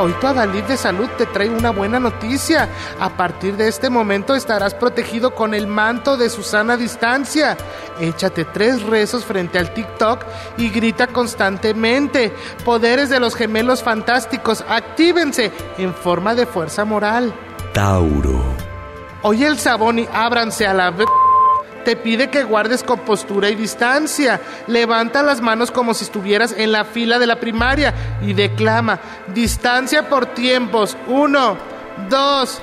Hoy tu Adalid de salud te trae una buena noticia. A partir de este momento estarás protegido con el manto de Susana Distancia. Échate tres rezos frente al TikTok y grita constantemente. Poderes de los gemelos fantásticos, actívense en forma de fuerza moral. Tauro. Hoy el Saboni, ábranse a la... Te pide que guardes compostura y distancia. Levanta las manos como si estuvieras en la fila de la primaria y declama, distancia por tiempos. Uno, dos,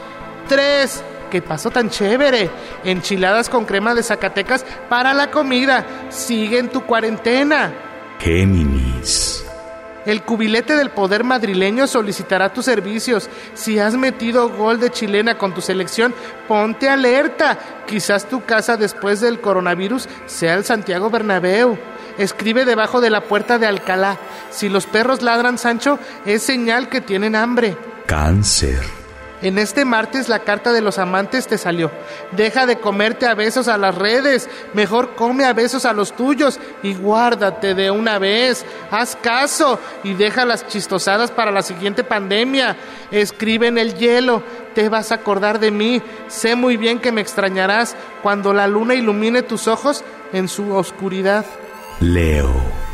tres. ¿Qué pasó tan chévere? Enchiladas con crema de Zacatecas para la comida. Sigue en tu cuarentena. Géminis. El cubilete del poder madrileño solicitará tus servicios. Si has metido gol de chilena con tu selección, ponte alerta. Quizás tu casa después del coronavirus sea el Santiago Bernabéu. Escribe debajo de la puerta de Alcalá. Si los perros ladran, Sancho, es señal que tienen hambre. Cáncer. En este martes la carta de los amantes te salió. Deja de comerte a besos a las redes. Mejor come a besos a los tuyos y guárdate de una vez. Haz caso y deja las chistosadas para la siguiente pandemia. Escribe en el hielo. Te vas a acordar de mí. Sé muy bien que me extrañarás cuando la luna ilumine tus ojos en su oscuridad. Leo.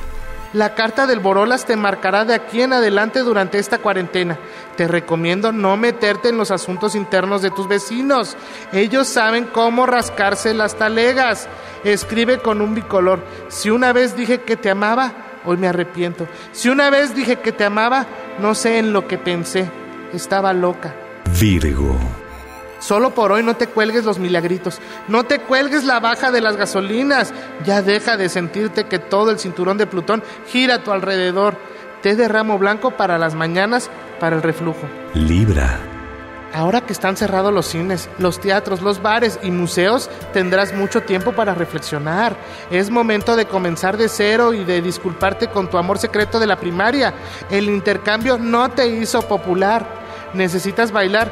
La carta del Borolas te marcará de aquí en adelante durante esta cuarentena. Te recomiendo no meterte en los asuntos internos de tus vecinos. Ellos saben cómo rascarse las talegas. Escribe con un bicolor. Si una vez dije que te amaba, hoy me arrepiento. Si una vez dije que te amaba, no sé en lo que pensé. Estaba loca. Virgo. Solo por hoy no te cuelgues los milagritos, no te cuelgues la baja de las gasolinas, ya deja de sentirte que todo el cinturón de Plutón gira a tu alrededor. Té de ramo blanco para las mañanas, para el reflujo. Libra. Ahora que están cerrados los cines, los teatros, los bares y museos, tendrás mucho tiempo para reflexionar. Es momento de comenzar de cero y de disculparte con tu amor secreto de la primaria. El intercambio no te hizo popular. Necesitas bailar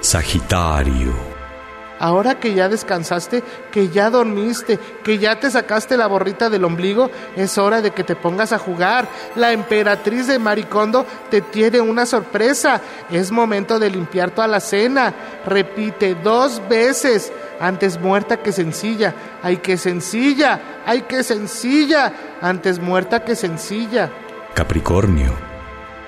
Sagitario. Ahora que ya descansaste, que ya dormiste, que ya te sacaste la borrita del ombligo, es hora de que te pongas a jugar. La emperatriz de Maricondo te tiene una sorpresa. Es momento de limpiar toda la cena. Repite dos veces. Antes muerta que sencilla. Ay, que sencilla. Ay, que sencilla. Antes muerta que sencilla. Capricornio.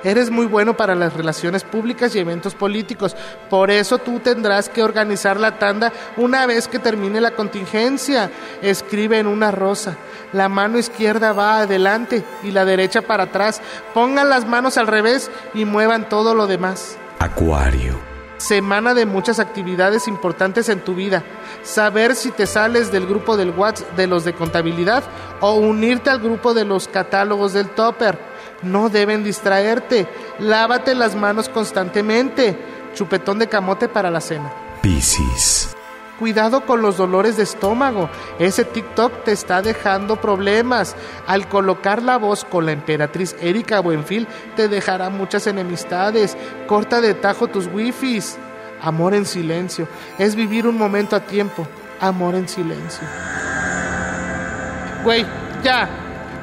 Eres muy bueno para las relaciones públicas y eventos políticos. Por eso tú tendrás que organizar la tanda una vez que termine la contingencia. Escribe en una rosa. La mano izquierda va adelante y la derecha para atrás. Pongan las manos al revés y muevan todo lo demás. Acuario. Semana de muchas actividades importantes en tu vida. Saber si te sales del grupo del WhatsApp de los de contabilidad o unirte al grupo de los catálogos del Topper no deben distraerte. Lávate las manos constantemente. Chupetón de camote para la cena. Piscis. Cuidado con los dolores de estómago. Ese TikTok te está dejando problemas. Al colocar la voz con la emperatriz Erika Buenfil, te dejará muchas enemistades. Corta de tajo tus wifis. Amor en silencio. Es vivir un momento a tiempo. Amor en silencio. Güey, ya,